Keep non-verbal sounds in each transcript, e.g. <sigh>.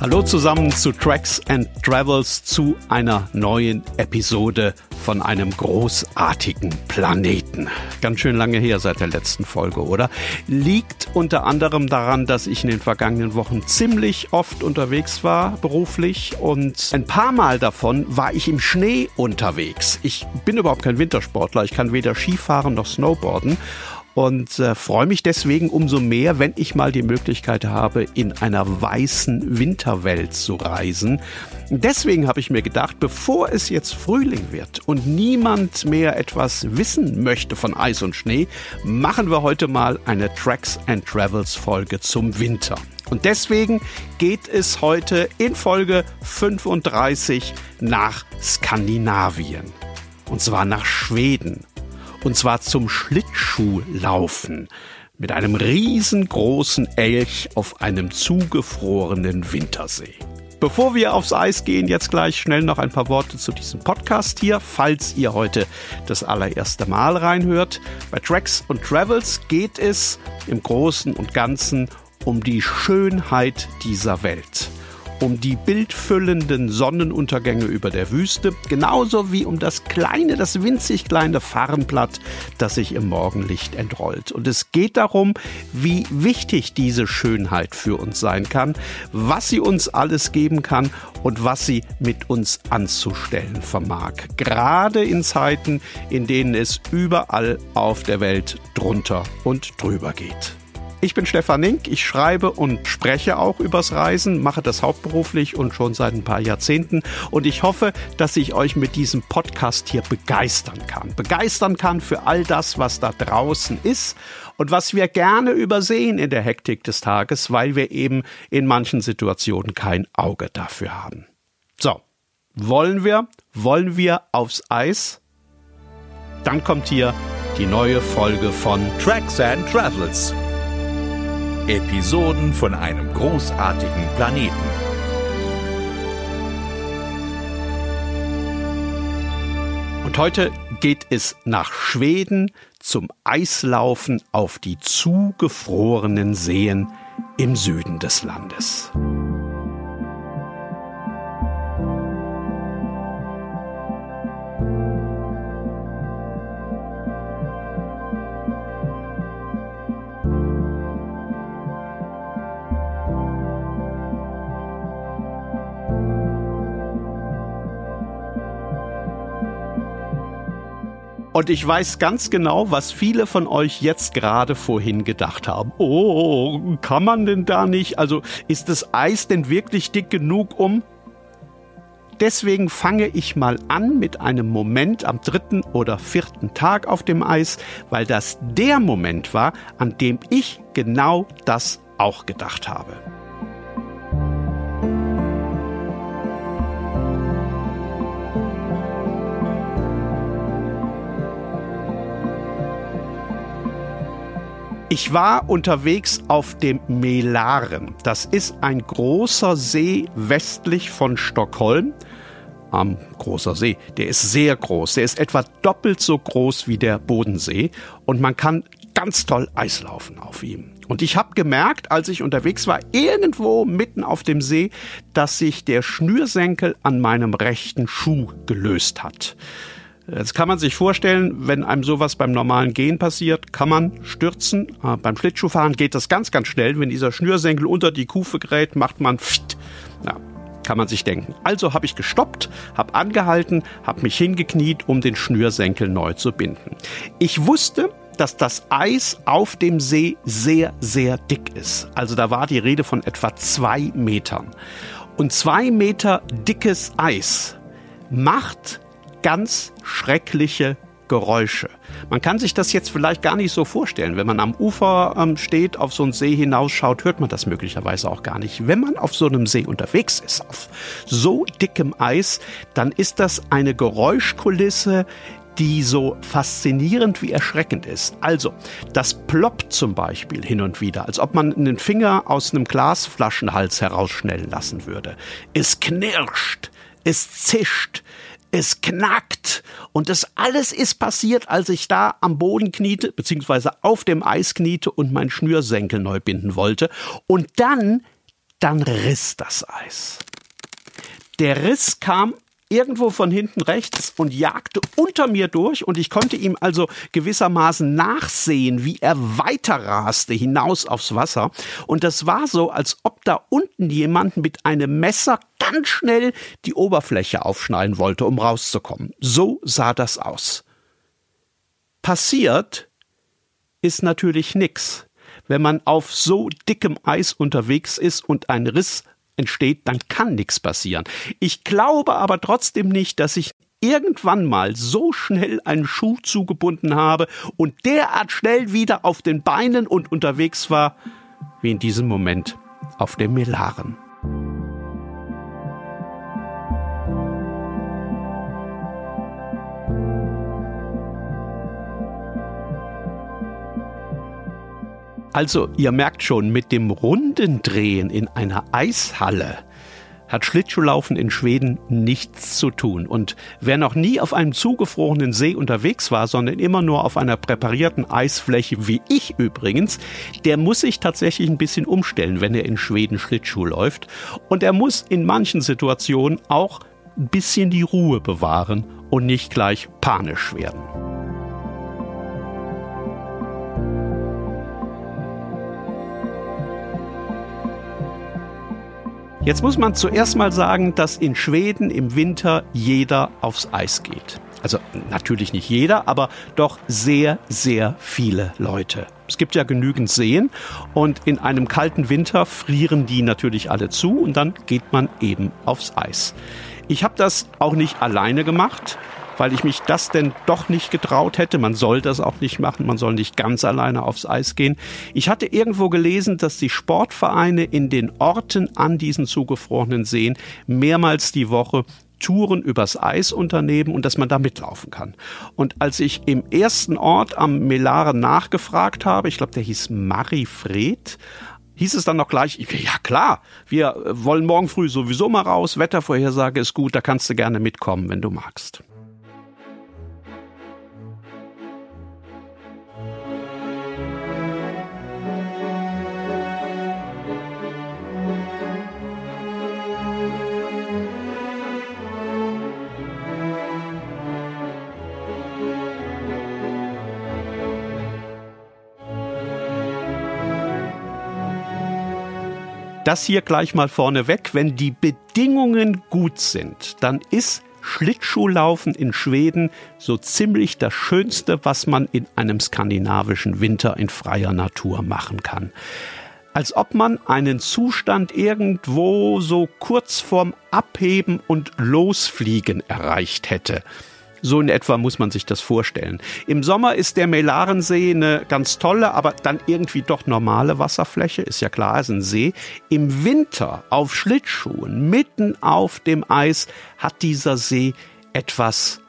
Hallo zusammen zu Tracks and Travels zu einer neuen Episode von einem großartigen Planeten. Ganz schön lange her seit der letzten Folge, oder? Liegt unter anderem daran, dass ich in den vergangenen Wochen ziemlich oft unterwegs war, beruflich, und ein paar Mal davon war ich im Schnee unterwegs. Ich bin überhaupt kein Wintersportler, ich kann weder Skifahren noch Snowboarden und äh, freue mich deswegen umso mehr, wenn ich mal die Möglichkeit habe, in einer weißen Winterwelt zu reisen. Deswegen habe ich mir gedacht, bevor es jetzt Frühling wird und niemand mehr etwas wissen möchte von Eis und Schnee, machen wir heute mal eine Tracks and Travels Folge zum Winter. Und deswegen geht es heute in Folge 35 nach Skandinavien. Und zwar nach Schweden und zwar zum Schlittschuhlaufen mit einem riesengroßen Elch auf einem zugefrorenen Wintersee. Bevor wir aufs Eis gehen, jetzt gleich schnell noch ein paar Worte zu diesem Podcast hier, falls ihr heute das allererste Mal reinhört. Bei Tracks und Travels geht es im Großen und Ganzen um die Schönheit dieser Welt um die bildfüllenden Sonnenuntergänge über der Wüste, genauso wie um das kleine, das winzig kleine Farnblatt, das sich im Morgenlicht entrollt. Und es geht darum, wie wichtig diese Schönheit für uns sein kann, was sie uns alles geben kann und was sie mit uns anzustellen vermag. Gerade in Zeiten, in denen es überall auf der Welt drunter und drüber geht. Ich bin Stefan Nink, ich schreibe und spreche auch übers Reisen, mache das hauptberuflich und schon seit ein paar Jahrzehnten und ich hoffe, dass ich euch mit diesem Podcast hier begeistern kann. Begeistern kann für all das, was da draußen ist und was wir gerne übersehen in der Hektik des Tages, weil wir eben in manchen Situationen kein Auge dafür haben. So, wollen wir, wollen wir aufs Eis? Dann kommt hier die neue Folge von Tracks and Travels Episoden von einem großartigen Planeten. Und heute geht es nach Schweden zum Eislaufen auf die zugefrorenen Seen im Süden des Landes. Und ich weiß ganz genau, was viele von euch jetzt gerade vorhin gedacht haben. Oh, kann man denn da nicht? Also ist das Eis denn wirklich dick genug, um... Deswegen fange ich mal an mit einem Moment am dritten oder vierten Tag auf dem Eis, weil das der Moment war, an dem ich genau das auch gedacht habe. Ich war unterwegs auf dem Melaren. Das ist ein großer See westlich von Stockholm. Am großer See. Der ist sehr groß. Der ist etwa doppelt so groß wie der Bodensee. Und man kann ganz toll Eislaufen auf ihm. Und ich habe gemerkt, als ich unterwegs war, irgendwo mitten auf dem See, dass sich der Schnürsenkel an meinem rechten Schuh gelöst hat. Jetzt kann man sich vorstellen, wenn einem sowas beim normalen Gehen passiert, kann man stürzen. Äh, beim Schlittschuhfahren geht das ganz, ganz schnell. Wenn dieser Schnürsenkel unter die Kufe gerät, macht man pft. Ja, kann man sich denken. Also habe ich gestoppt, habe angehalten, habe mich hingekniet, um den Schnürsenkel neu zu binden. Ich wusste, dass das Eis auf dem See sehr, sehr dick ist. Also da war die Rede von etwa zwei Metern. Und zwei Meter dickes Eis macht ganz schreckliche Geräusche. Man kann sich das jetzt vielleicht gar nicht so vorstellen. Wenn man am Ufer ähm, steht, auf so einen See hinausschaut, hört man das möglicherweise auch gar nicht. Wenn man auf so einem See unterwegs ist, auf so dickem Eis, dann ist das eine Geräuschkulisse, die so faszinierend wie erschreckend ist. Also, das ploppt zum Beispiel hin und wieder, als ob man einen Finger aus einem Glasflaschenhals herausschnellen lassen würde. Es knirscht, es zischt, es knackt. Und das alles ist passiert, als ich da am Boden kniete, beziehungsweise auf dem Eis kniete und mein Schnürsenkel neu binden wollte. Und dann dann riss das Eis. Der Riss kam irgendwo von hinten rechts und jagte unter mir durch und ich konnte ihm also gewissermaßen nachsehen, wie er weiter raste hinaus aufs Wasser. Und das war so, als ob da unten jemand mit einem Messer ganz schnell die Oberfläche aufschneiden wollte, um rauszukommen. So sah das aus. Passiert ist natürlich nix. Wenn man auf so dickem Eis unterwegs ist und ein Riss entsteht, dann kann nichts passieren. Ich glaube aber trotzdem nicht, dass ich irgendwann mal so schnell einen Schuh zugebunden habe und derart schnell wieder auf den Beinen und unterwegs war, wie in diesem Moment auf dem Melaren. Also, ihr merkt schon, mit dem runden Drehen in einer Eishalle hat Schlittschuhlaufen in Schweden nichts zu tun. Und wer noch nie auf einem zugefrorenen See unterwegs war, sondern immer nur auf einer präparierten Eisfläche, wie ich übrigens, der muss sich tatsächlich ein bisschen umstellen, wenn er in Schweden Schlittschuh läuft. Und er muss in manchen Situationen auch ein bisschen die Ruhe bewahren und nicht gleich panisch werden. Jetzt muss man zuerst mal sagen, dass in Schweden im Winter jeder aufs Eis geht. Also natürlich nicht jeder, aber doch sehr, sehr viele Leute. Es gibt ja genügend Seen und in einem kalten Winter frieren die natürlich alle zu und dann geht man eben aufs Eis. Ich habe das auch nicht alleine gemacht weil ich mich das denn doch nicht getraut hätte. Man soll das auch nicht machen, man soll nicht ganz alleine aufs Eis gehen. Ich hatte irgendwo gelesen, dass die Sportvereine in den Orten an diesen zugefrorenen Seen mehrmals die Woche Touren übers Eis unternehmen und dass man da mitlaufen kann. Und als ich im ersten Ort am Melare nachgefragt habe, ich glaube, der hieß Marifred, hieß es dann noch gleich, ja klar, wir wollen morgen früh sowieso mal raus, Wettervorhersage ist gut, da kannst du gerne mitkommen, wenn du magst. Das hier gleich mal vorneweg. Wenn die Bedingungen gut sind, dann ist Schlittschuhlaufen in Schweden so ziemlich das Schönste, was man in einem skandinavischen Winter in freier Natur machen kann. Als ob man einen Zustand irgendwo so kurz vorm Abheben und Losfliegen erreicht hätte. So in etwa muss man sich das vorstellen. Im Sommer ist der Melarensee eine ganz tolle, aber dann irgendwie doch normale Wasserfläche, ist ja klar, ist ein See. Im Winter auf Schlittschuhen, mitten auf dem Eis, hat dieser See etwas,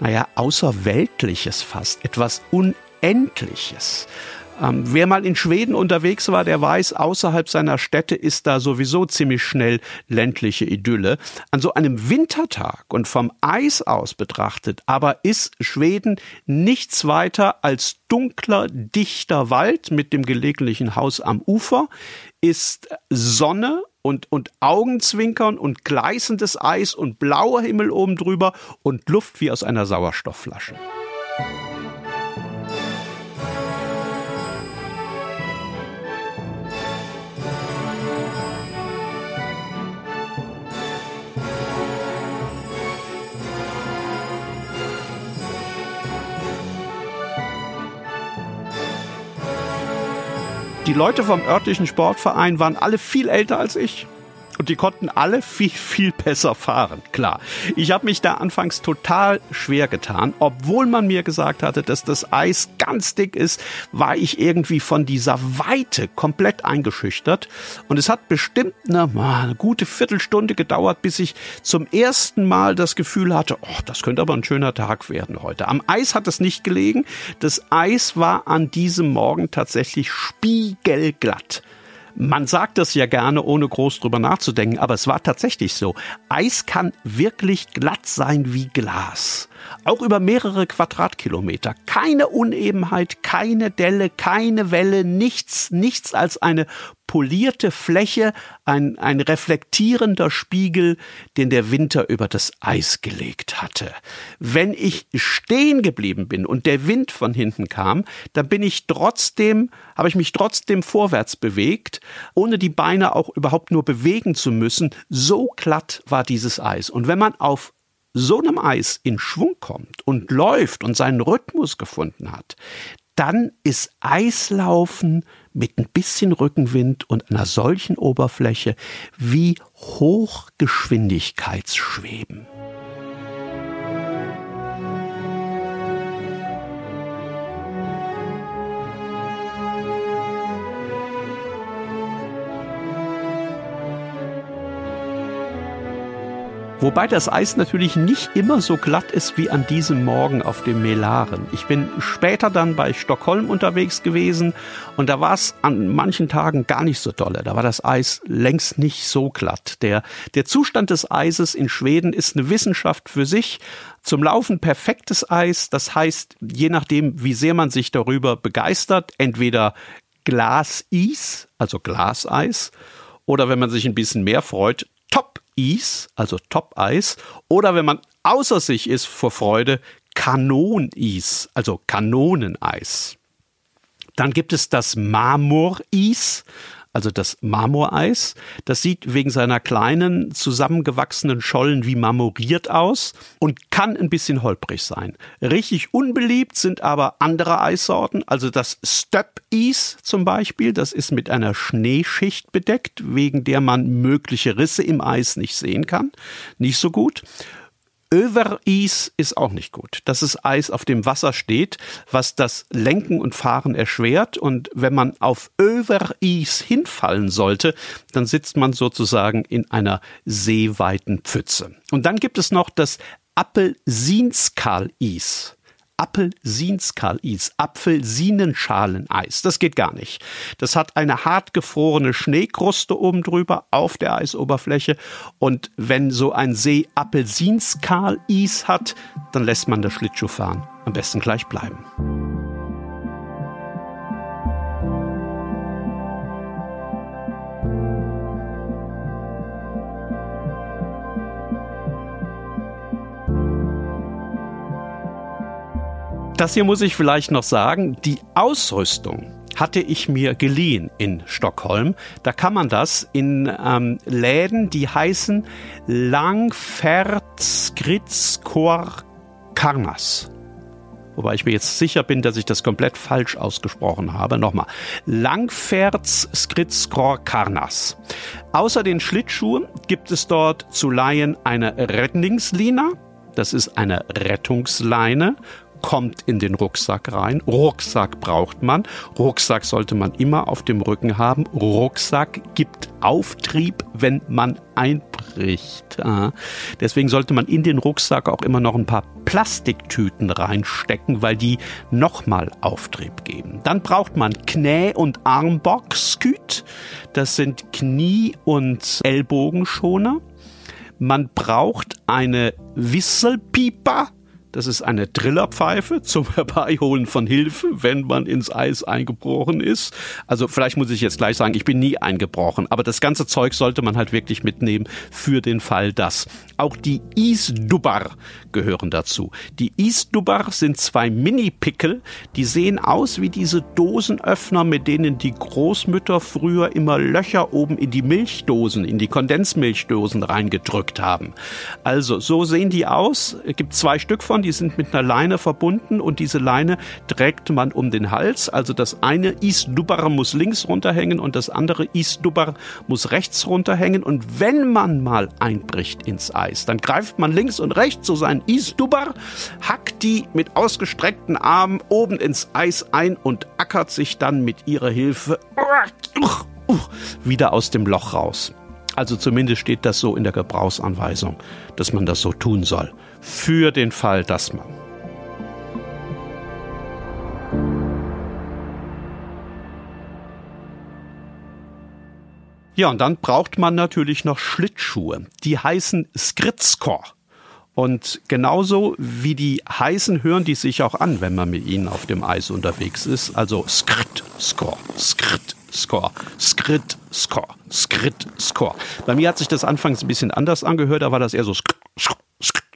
naja, Außerweltliches fast, etwas Unendliches. Ähm, wer mal in Schweden unterwegs war, der weiß, außerhalb seiner Städte ist da sowieso ziemlich schnell ländliche Idylle. An so einem Wintertag und vom Eis aus betrachtet, aber ist Schweden nichts weiter als dunkler, dichter Wald mit dem gelegentlichen Haus am Ufer, ist Sonne und, und Augenzwinkern und gleißendes Eis und blauer Himmel oben drüber und Luft wie aus einer Sauerstoffflasche. Die Leute vom örtlichen Sportverein waren alle viel älter als ich. Und die konnten alle viel, viel besser fahren. Klar. Ich habe mich da anfangs total schwer getan. Obwohl man mir gesagt hatte, dass das Eis ganz dick ist, war ich irgendwie von dieser Weite komplett eingeschüchtert. Und es hat bestimmt eine, eine gute Viertelstunde gedauert, bis ich zum ersten Mal das Gefühl hatte, oh, das könnte aber ein schöner Tag werden heute. Am Eis hat es nicht gelegen. Das Eis war an diesem Morgen tatsächlich spiegelglatt. Man sagt das ja gerne, ohne groß drüber nachzudenken, aber es war tatsächlich so. Eis kann wirklich glatt sein wie Glas. Auch über mehrere Quadratkilometer. Keine Unebenheit, keine Delle, keine Welle, nichts, nichts als eine polierte Fläche, ein, ein reflektierender Spiegel, den der Winter über das Eis gelegt hatte. Wenn ich stehen geblieben bin und der Wind von hinten kam, dann bin ich trotzdem, habe ich mich trotzdem vorwärts bewegt, ohne die Beine auch überhaupt nur bewegen zu müssen. So glatt war dieses Eis. Und wenn man auf so einem Eis in Schwung kommt und läuft und seinen Rhythmus gefunden hat, dann ist Eislaufen mit ein bisschen Rückenwind und einer solchen Oberfläche wie Hochgeschwindigkeitsschweben. Wobei das Eis natürlich nicht immer so glatt ist wie an diesem Morgen auf dem Melaren. Ich bin später dann bei Stockholm unterwegs gewesen und da war es an manchen Tagen gar nicht so dolle. Da war das Eis längst nicht so glatt. Der, der Zustand des Eises in Schweden ist eine Wissenschaft für sich. Zum Laufen perfektes Eis. Das heißt, je nachdem, wie sehr man sich darüber begeistert, entweder Glaseis, also Glaseis, oder wenn man sich ein bisschen mehr freut, Top Eis, also Top-Eis, oder wenn man außer sich ist vor Freude, Kanoneis, also Kanoneneis. Dann gibt es das Marmoreis, also das Marmoreis. Das sieht wegen seiner kleinen, zusammengewachsenen Schollen wie marmoriert aus und kann ein bisschen holprig sein. Richtig unbeliebt sind aber andere Eissorten, also das Stöp-Eis zum Beispiel. Das ist mit einer Schneeschicht bedeckt, wegen der man mögliche Risse im Eis nicht sehen kann. Nicht so gut. Övereis ist auch nicht gut. Das ist Eis, auf dem Wasser steht, was das Lenken und Fahren erschwert. Und wenn man auf Övereis hinfallen sollte, dann sitzt man sozusagen in einer seeweiten Pfütze. Und dann gibt es noch das Appelsinskal-Eis. Appelsinskal-Eis, Apfelsinenschaleneis. Das geht gar nicht. Das hat eine hart gefrorene Schneekruste oben drüber auf der Eisoberfläche. Und wenn so ein See Appelsinskal-Eis hat, dann lässt man das Schlittschuhfahren am besten gleich bleiben. Das hier muss ich vielleicht noch sagen. Die Ausrüstung hatte ich mir geliehen in Stockholm. Da kann man das in ähm, Läden, die heißen Langfärdskritskor Karnas. Wobei ich mir jetzt sicher bin, dass ich das komplett falsch ausgesprochen habe. Nochmal. Langfärdskritskor Karnas. Außer den Schlittschuhen gibt es dort zu leihen eine Rettungslina. Das ist eine Rettungsleine kommt in den Rucksack rein. Rucksack braucht man. Rucksack sollte man immer auf dem Rücken haben. Rucksack gibt Auftrieb, wenn man einbricht. Deswegen sollte man in den Rucksack auch immer noch ein paar Plastiktüten reinstecken, weil die nochmal Auftrieb geben. Dann braucht man Knä- und Armboxsküt. Das sind Knie- und Ellbogenschoner. Man braucht eine Whisselpieper das ist eine Trillerpfeife zum <laughs> Herbeiholen von Hilfe, wenn man ins Eis eingebrochen ist. Also vielleicht muss ich jetzt gleich sagen, ich bin nie eingebrochen, aber das ganze Zeug sollte man halt wirklich mitnehmen für den Fall, dass. Auch die Isdubar gehören dazu. Die Isdubar sind zwei Mini-Pickel, die sehen aus wie diese Dosenöffner, mit denen die Großmütter früher immer Löcher oben in die Milchdosen, in die Kondensmilchdosen reingedrückt haben. Also so sehen die aus. Es gibt zwei Stück von die sind mit einer Leine verbunden und diese Leine trägt man um den Hals. Also das eine Isdubar muss links runterhängen und das andere Isdubar muss rechts runterhängen. Und wenn man mal einbricht ins Eis, dann greift man links und rechts so seinen Isdubar, hackt die mit ausgestreckten Armen oben ins Eis ein und ackert sich dann mit ihrer Hilfe wieder aus dem Loch raus. Also zumindest steht das so in der Gebrauchsanweisung, dass man das so tun soll für den Fall, dass man. Ja, und dann braucht man natürlich noch Schlittschuhe. Die heißen Skritskor. Und genauso wie die heißen, hören die sich auch an, wenn man mit ihnen auf dem Eis unterwegs ist. Also Skrit, Skor, Skrit, Score, Skrit, Score, Skrit, Score. Bei mir hat sich das anfangs ein bisschen anders angehört, da war das eher so Skrit, Skrit, Skrit.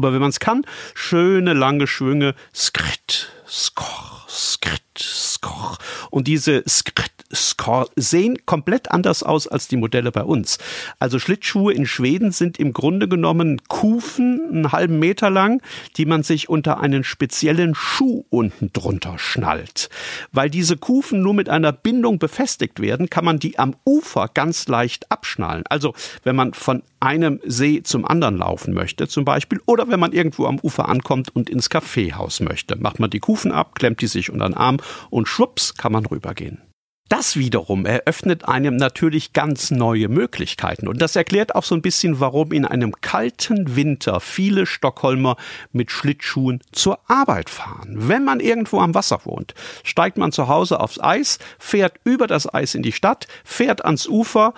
Aber wenn man es kann, schöne lange Schwünge, Skrit, Score, Skrit, Score. Und diese Skrit, Score sehen komplett anders aus als die Modelle bei uns. Also Schlittschuhe in Schweden sind im Grunde genommen Kufen, einen halben Meter lang, die man sich unter einen speziellen Schuh unten drunter schnallt. Weil diese Kufen nur mit einer Bindung befestigt werden, kann man die am Ufer ganz leicht abschnallen. Also wenn man von einem See zum anderen laufen möchte zum Beispiel oder wenn man irgendwo am Ufer ankommt und ins Kaffeehaus möchte, macht man die Kufen ab, klemmt die sich unter den Arm und schwupps kann man rübergehen. Das wiederum eröffnet einem natürlich ganz neue Möglichkeiten. Und das erklärt auch so ein bisschen, warum in einem kalten Winter viele Stockholmer mit Schlittschuhen zur Arbeit fahren. Wenn man irgendwo am Wasser wohnt, steigt man zu Hause aufs Eis, fährt über das Eis in die Stadt, fährt ans Ufer,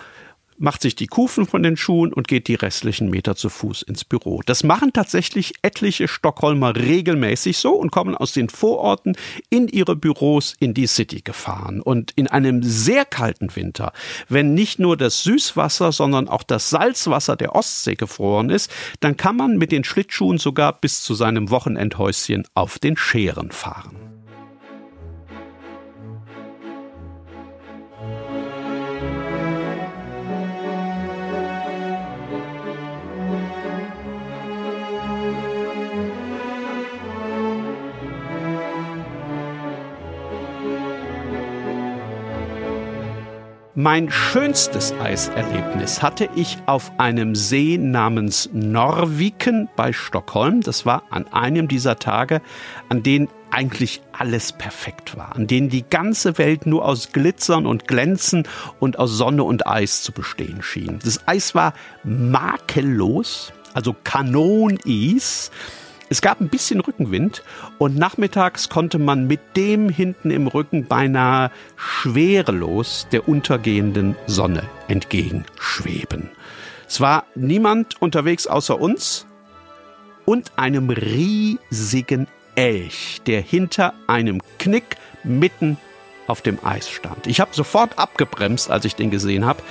macht sich die Kufen von den Schuhen und geht die restlichen Meter zu Fuß ins Büro. Das machen tatsächlich etliche Stockholmer regelmäßig so und kommen aus den Vororten in ihre Büros in die City gefahren. Und in einem sehr kalten Winter, wenn nicht nur das Süßwasser, sondern auch das Salzwasser der Ostsee gefroren ist, dann kann man mit den Schlittschuhen sogar bis zu seinem Wochenendhäuschen auf den Scheren fahren. Mein schönstes Eiserlebnis hatte ich auf einem See namens Norviken bei Stockholm. Das war an einem dieser Tage, an denen eigentlich alles perfekt war, an denen die ganze Welt nur aus Glitzern und Glänzen und aus Sonne und Eis zu bestehen schien. Das Eis war makellos, also Kanoneis. Es gab ein bisschen Rückenwind und nachmittags konnte man mit dem hinten im Rücken beinahe schwerelos der untergehenden Sonne entgegenschweben. Es war niemand unterwegs außer uns und einem riesigen Elch, der hinter einem Knick mitten auf dem Eis stand. Ich habe sofort abgebremst, als ich den gesehen habe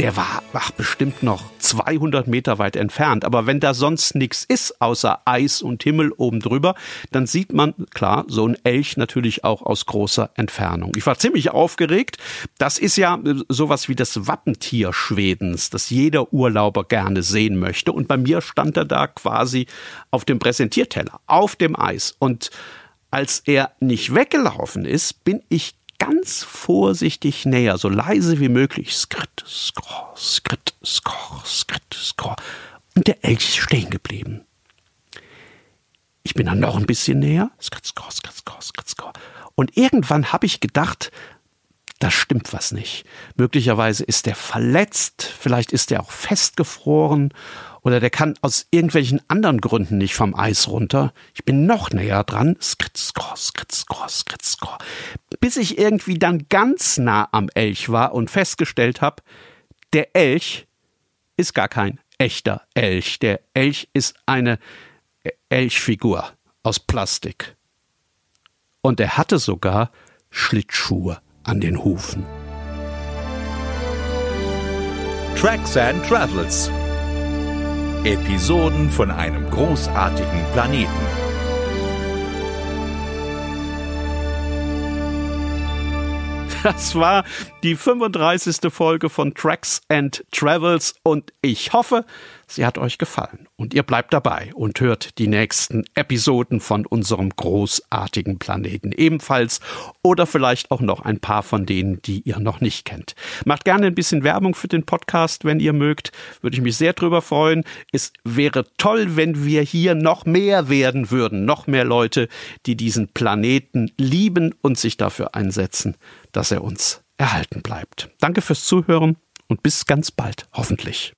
der war ach, bestimmt noch 200 Meter weit entfernt. Aber wenn da sonst nichts ist, außer Eis und Himmel oben drüber, dann sieht man, klar, so ein Elch natürlich auch aus großer Entfernung. Ich war ziemlich aufgeregt. Das ist ja äh, sowas wie das Wappentier Schwedens, das jeder Urlauber gerne sehen möchte. Und bei mir stand er da quasi auf dem Präsentierteller, auf dem Eis. Und als er nicht weggelaufen ist, bin ich ganz vorsichtig näher, so leise wie möglich. Skrit, skor, skrit, skor, skrit, skor. Und der Elch ist stehen geblieben. Ich bin dann noch ein bisschen näher. Skrit, skor, skrit, skor, skrit, skor. Und irgendwann habe ich gedacht, da stimmt was nicht. Möglicherweise ist er verletzt, vielleicht ist er auch festgefroren oder der kann aus irgendwelchen anderen Gründen nicht vom Eis runter. Ich bin noch näher dran. Skritskor, skritskor, skritskor. Bis ich irgendwie dann ganz nah am Elch war und festgestellt habe, der Elch ist gar kein echter Elch. Der Elch ist eine Elchfigur aus Plastik. Und er hatte sogar Schlittschuhe an den Hufen. Tracks and Travels Episoden von einem großartigen Planeten. Das war die 35. Folge von Tracks and Travels und ich hoffe, sie hat euch gefallen und ihr bleibt dabei und hört die nächsten Episoden von unserem großartigen Planeten ebenfalls oder vielleicht auch noch ein paar von denen, die ihr noch nicht kennt. Macht gerne ein bisschen Werbung für den Podcast, wenn ihr mögt, würde ich mich sehr drüber freuen. Es wäre toll, wenn wir hier noch mehr werden würden, noch mehr Leute, die diesen Planeten lieben und sich dafür einsetzen, dass er uns erhalten bleibt. Danke fürs Zuhören und bis ganz bald, hoffentlich.